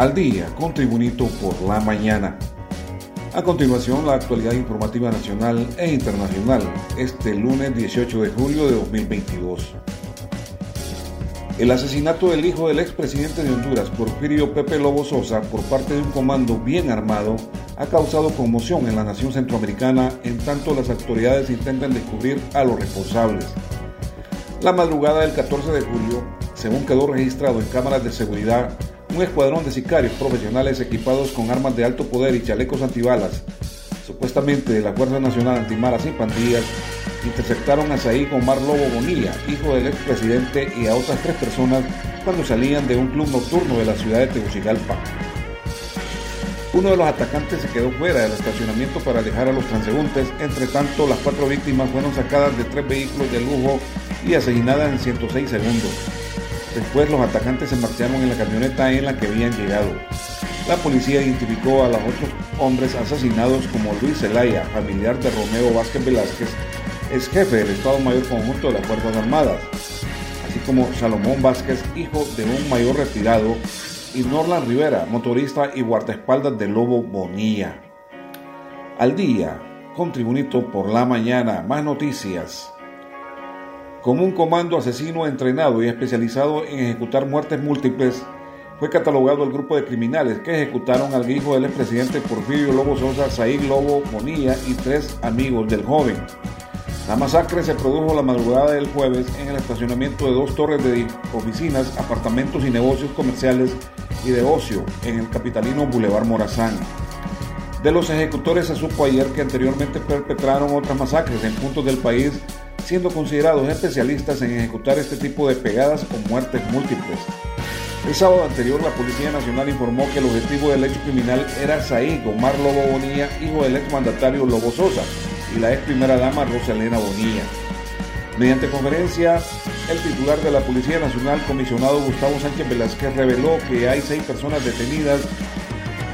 al día con Tribunito por la mañana. A continuación, la actualidad informativa nacional e internacional, este lunes 18 de julio de 2022. El asesinato del hijo del expresidente de Honduras, Porfirio Pepe Lobo Sosa, por parte de un comando bien armado, ha causado conmoción en la nación centroamericana en tanto las autoridades intentan descubrir a los responsables. La madrugada del 14 de julio, según quedó registrado en cámaras de seguridad, un escuadrón de sicarios profesionales equipados con armas de alto poder y chalecos antibalas, supuestamente de la Fuerza Nacional Antimaras y Pandillas, interceptaron a Saí Omar Lobo Bonilla, hijo del expresidente, y a otras tres personas cuando salían de un club nocturno de la ciudad de Tegucigalpa. Uno de los atacantes se quedó fuera del estacionamiento para alejar a los transeúntes. Entre tanto, las cuatro víctimas fueron sacadas de tres vehículos de lujo y asesinadas en 106 segundos. Después los atacantes se marcharon en la camioneta en la que habían llegado. La policía identificó a los otros hombres asesinados como Luis Zelaya, familiar de Romeo Vázquez Velázquez, ex jefe del Estado Mayor Conjunto de las Fuerzas Armadas, así como Salomón Vázquez, hijo de un mayor retirado, y Norland Rivera, motorista y guardaespaldas de Lobo Bonilla. Al día, con Tribunito por la mañana, más noticias. Como un comando asesino entrenado y especializado en ejecutar muertes múltiples, fue catalogado el grupo de criminales que ejecutaron al hijo del expresidente Porfirio Lobo Sosa, Said Lobo Bonilla y tres amigos del joven. La masacre se produjo la madrugada del jueves en el estacionamiento de dos torres de oficinas, apartamentos y negocios comerciales y de ocio en el capitalino Boulevard Morazán. De los ejecutores se supo ayer que anteriormente perpetraron otras masacres en puntos del país siendo considerados especialistas en ejecutar este tipo de pegadas o muertes múltiples. El sábado anterior, la Policía Nacional informó que el objetivo del hecho criminal era Saí Omar Lobo Bonilla, hijo del exmandatario Lobo Sosa, y la ex primera dama Rosalena Bonilla. Mediante conferencia, el titular de la Policía Nacional, comisionado Gustavo Sánchez Velázquez, reveló que hay seis personas detenidas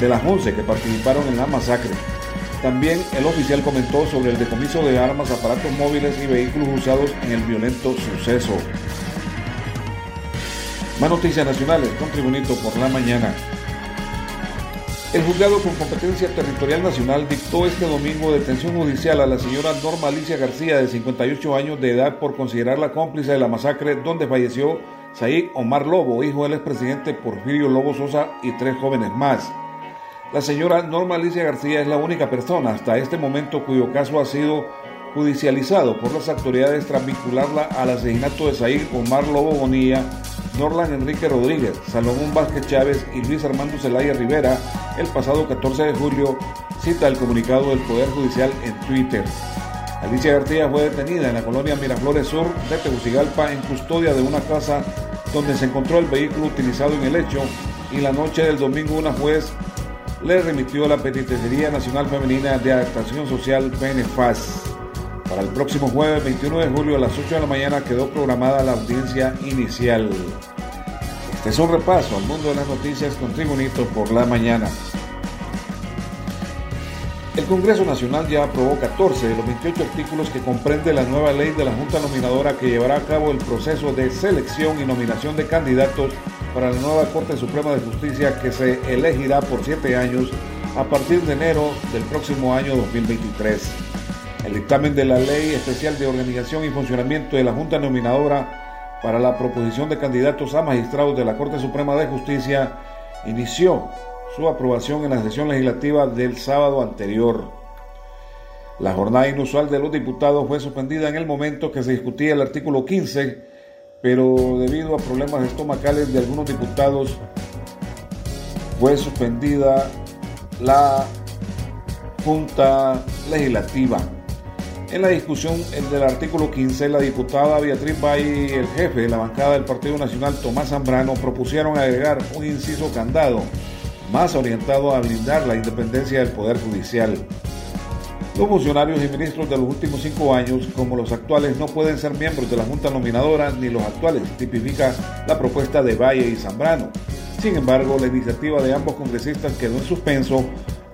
de las 11 que participaron en la masacre. También el oficial comentó sobre el decomiso de armas, aparatos móviles y vehículos usados en el violento suceso. Más noticias nacionales con Tribunito por la mañana. El juzgado con competencia territorial nacional dictó este domingo detención judicial a la señora Norma Alicia García, de 58 años de edad, por considerarla cómplice de la masacre donde falleció Said Omar Lobo, hijo del expresidente Porfirio Lobo Sosa y tres jóvenes más. La señora Norma Alicia García es la única persona hasta este momento cuyo caso ha sido judicializado por las autoridades tras vincularla al asesinato de Said Omar Lobo Bonilla, Norlan Enrique Rodríguez, Salomón Vázquez Chávez y Luis Armando Zelaya Rivera el pasado 14 de julio, cita el comunicado del Poder Judicial en Twitter. Alicia García fue detenida en la colonia Miraflores Sur de Tegucigalpa en custodia de una casa donde se encontró el vehículo utilizado en el hecho y la noche del domingo una juez le remitió la Penitenciaría Nacional Femenina de Adaptación Social PNFAS. Para el próximo jueves 21 de julio a las 8 de la mañana quedó programada la audiencia inicial. Este es un repaso al mundo de las noticias con Tribunito por la mañana. El Congreso Nacional ya aprobó 14 de los 28 artículos que comprende la nueva ley de la Junta Nominadora que llevará a cabo el proceso de selección y nominación de candidatos para la nueva Corte Suprema de Justicia que se elegirá por siete años a partir de enero del próximo año 2023. El dictamen de la Ley Especial de Organización y Funcionamiento de la Junta Nominadora para la proposición de candidatos a magistrados de la Corte Suprema de Justicia inició su aprobación en la sesión legislativa del sábado anterior. La jornada inusual de los diputados fue suspendida en el momento que se discutía el artículo 15 pero debido a problemas estomacales de algunos diputados fue suspendida la Junta Legislativa. En la discusión del artículo 15, la diputada Beatriz Bay y el jefe de la bancada del Partido Nacional, Tomás Zambrano, propusieron agregar un inciso candado más orientado a blindar la independencia del Poder Judicial. Los funcionarios y ministros de los últimos cinco años, como los actuales, no pueden ser miembros de la Junta Nominadora ni los actuales, tipifica la propuesta de Valle y Zambrano. Sin embargo, la iniciativa de ambos congresistas quedó en suspenso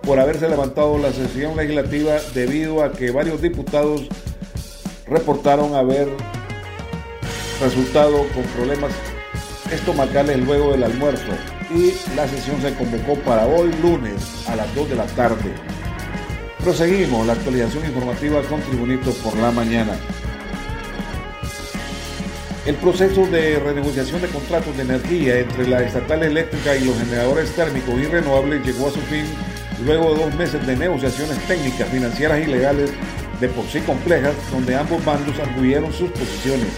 por haberse levantado la sesión legislativa debido a que varios diputados reportaron haber resultado con problemas estomacales luego del almuerzo. y la sesión se convocó para hoy lunes a las 2 de la tarde. Proseguimos la actualización informativa con Tribunito por la mañana. El proceso de renegociación de contratos de energía entre la estatal eléctrica y los generadores térmicos y renovables llegó a su fin luego de dos meses de negociaciones técnicas, financieras y legales de por sí complejas, donde ambos bandos arguyeron sus posiciones.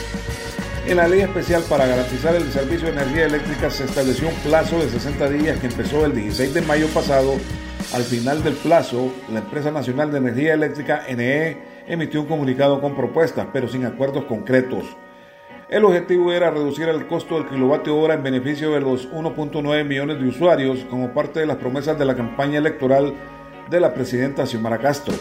En la ley especial para garantizar el servicio de energía eléctrica se estableció un plazo de 60 días que empezó el 16 de mayo pasado. Al final del plazo, la empresa nacional de energía eléctrica NE emitió un comunicado con propuestas, pero sin acuerdos concretos. El objetivo era reducir el costo del kilovatio hora en beneficio de los 1.9 millones de usuarios como parte de las promesas de la campaña electoral de la presidenta Xiomara Castro.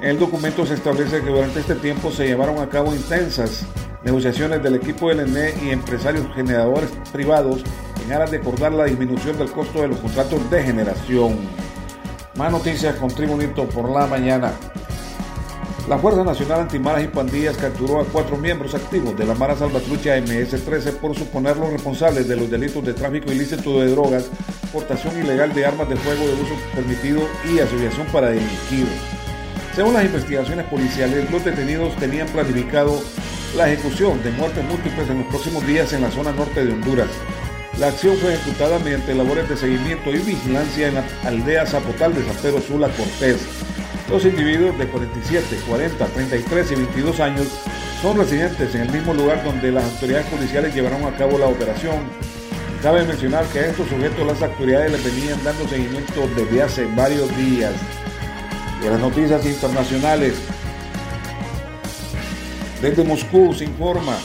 En el documento se establece que durante este tiempo se llevaron a cabo intensas negociaciones del equipo del ENE y empresarios generadores privados en aras de acordar la disminución del costo de los contratos de generación. Más noticias con Tribunito por la mañana. La Fuerza Nacional Antimaras y Pandillas capturó a cuatro miembros activos de la Mara Salvatrucha MS-13 por suponerlos responsables de los delitos de tráfico ilícito de drogas, portación ilegal de armas de fuego de uso permitido y asociación para delinquir. Según las investigaciones policiales, los detenidos tenían planificado la ejecución de muertes múltiples en los próximos días en la zona norte de Honduras. La acción fue ejecutada mediante labores de seguimiento y vigilancia en la aldea Zapotal de San Pedro Sula Cortés. Los individuos de 47, 40, 33 y 22 años son residentes en el mismo lugar donde las autoridades policiales llevaron a cabo la operación. Cabe mencionar que a estos sujetos las autoridades les venían dando seguimiento desde hace varios días. De las noticias internacionales, desde Moscú se informa,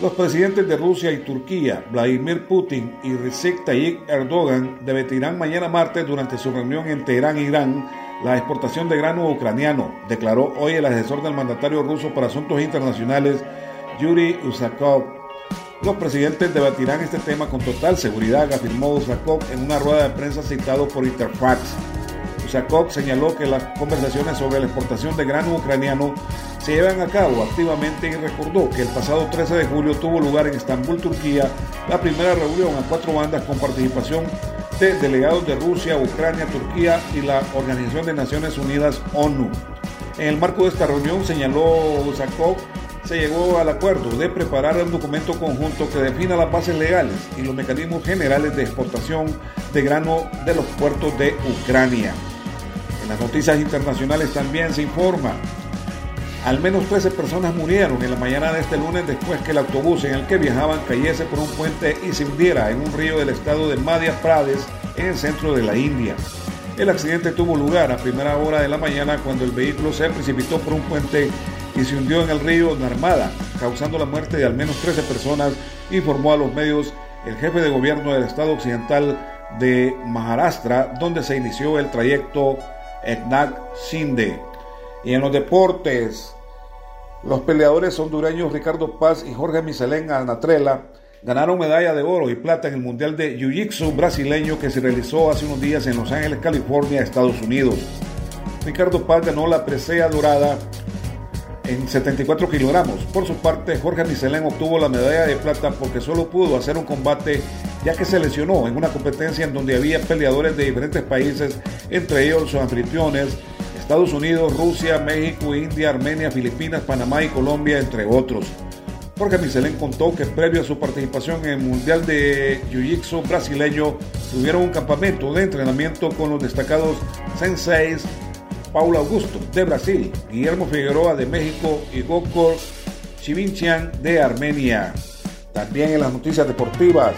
los presidentes de Rusia y Turquía, Vladimir Putin y Recep Tayyip Erdogan, debatirán mañana martes durante su reunión en Teherán, Irán, la exportación de grano ucraniano, declaró hoy el asesor del mandatario ruso para asuntos internacionales, Yuri Usakov. Los presidentes debatirán este tema con total seguridad, afirmó Usakov en una rueda de prensa citado por Interfax. Usakov señaló que las conversaciones sobre la exportación de grano ucraniano se llevan a cabo activamente y recordó que el pasado 13 de julio tuvo lugar en Estambul, Turquía, la primera reunión a cuatro bandas con participación de delegados de Rusia, Ucrania, Turquía y la Organización de Naciones Unidas ONU. En el marco de esta reunión, señaló Usakov, se llegó al acuerdo de preparar un documento conjunto que defina las bases legales y los mecanismos generales de exportación de grano de los puertos de Ucrania. En las noticias internacionales también se informa al menos 13 personas murieron en la mañana de este lunes después que el autobús en el que viajaban cayese por un puente y se hundiera en un río del estado de Madhya Pradesh en el centro de la India. El accidente tuvo lugar a primera hora de la mañana cuando el vehículo se precipitó por un puente y se hundió en el río Narmada, causando la muerte de al menos 13 personas, informó a los medios el jefe de gobierno del estado occidental de Maharashtra, donde se inició el trayecto Eknath Sinde. Y en los deportes, los peleadores hondureños Ricardo Paz y Jorge Miselén Anatrela ganaron medalla de oro y plata en el Mundial de Jiu-Jitsu brasileño que se realizó hace unos días en Los Ángeles, California, Estados Unidos. Ricardo Paz ganó la presea dorada en 74 kilogramos. Por su parte, Jorge Miselén obtuvo la medalla de plata porque solo pudo hacer un combate ya que se lesionó en una competencia en donde había peleadores de diferentes países, entre ellos sus anfitriones Estados Unidos, Rusia, México, India, Armenia, Filipinas, Panamá y Colombia, entre otros. Jorge Michelén contó que previo a su participación en el Mundial de Jiu-Jitsu brasileño, tuvieron un campamento de entrenamiento con los destacados senseis Paulo Augusto de Brasil, Guillermo Figueroa de México y Gokor Chivinchian de Armenia. También en las noticias deportivas,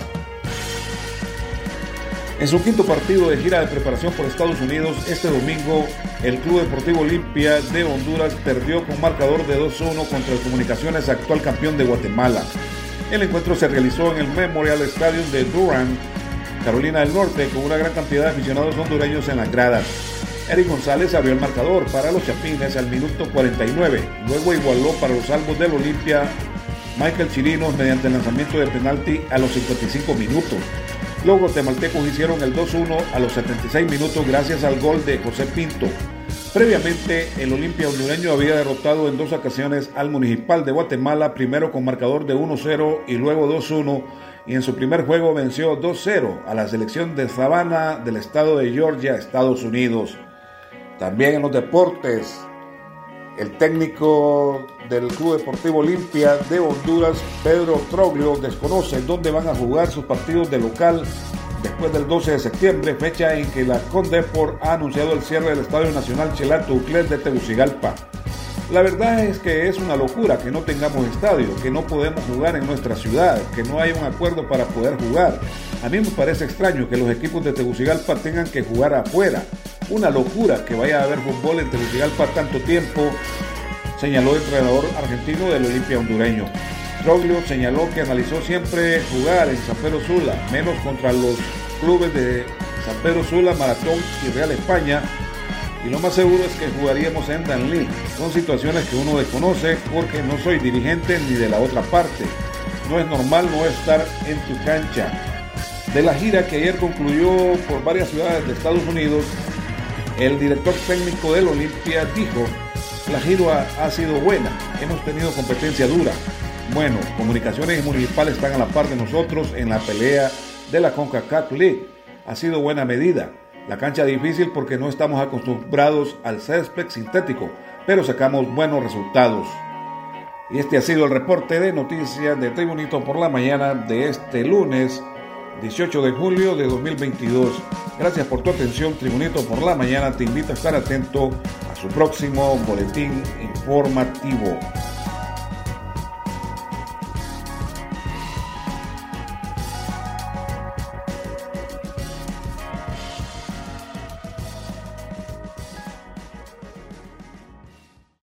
en su quinto partido de gira de preparación por Estados Unidos, este domingo, el Club Deportivo Olimpia de Honduras perdió con marcador de 2-1 contra el Comunicaciones, actual campeón de Guatemala. El encuentro se realizó en el Memorial Stadium de Durham, Carolina del Norte, con una gran cantidad de aficionados hondureños en las gradas. Eric González abrió el marcador para los Chapines al minuto 49. Luego igualó para los salvos del Olimpia Michael Chirinos mediante el lanzamiento de penalti a los 55 minutos. Los guatemaltecos hicieron el 2-1 a los 76 minutos gracias al gol de José Pinto. Previamente, el Olimpia hondureño había derrotado en dos ocasiones al Municipal de Guatemala, primero con marcador de 1-0 y luego 2-1 y en su primer juego venció 2-0 a la selección de Savannah del estado de Georgia, Estados Unidos. También en los deportes, el técnico del Club Deportivo Olimpia de Honduras, Pedro Troglio, desconoce dónde van a jugar sus partidos de local después del 12 de septiembre, fecha en que la Condeport ha anunciado el cierre del Estadio Nacional Chelato Uclés de Tegucigalpa. La verdad es que es una locura que no tengamos estadio, que no podemos jugar en nuestra ciudad, que no hay un acuerdo para poder jugar. A mí me parece extraño que los equipos de Tegucigalpa tengan que jugar afuera, una locura que vaya a haber fútbol en Tegucigalpa tanto tiempo, señaló el entrenador argentino del Olimpia hondureño. Troglio señaló que analizó siempre jugar en San Pedro Sula, menos contra los clubes de San Pedro Sula, Maratón y Real España. Y lo más seguro es que jugaríamos en Danlí. Son situaciones que uno desconoce porque no soy dirigente ni de la otra parte. No es normal no estar en tu cancha. De la gira que ayer concluyó por varias ciudades de Estados Unidos, el director técnico del Olimpia dijo, la gira ha sido buena, hemos tenido competencia dura. Bueno, comunicaciones municipales están a la par de nosotros en la pelea de la CONCACAF League. Ha sido buena medida. La cancha difícil porque no estamos acostumbrados al césped sintético, pero sacamos buenos resultados. Y este ha sido el reporte de noticias de Tribunito por la mañana de este lunes 18 de julio de 2022. Gracias por tu atención, Tribunito por la mañana. Te invito a estar atento a su próximo boletín informativo.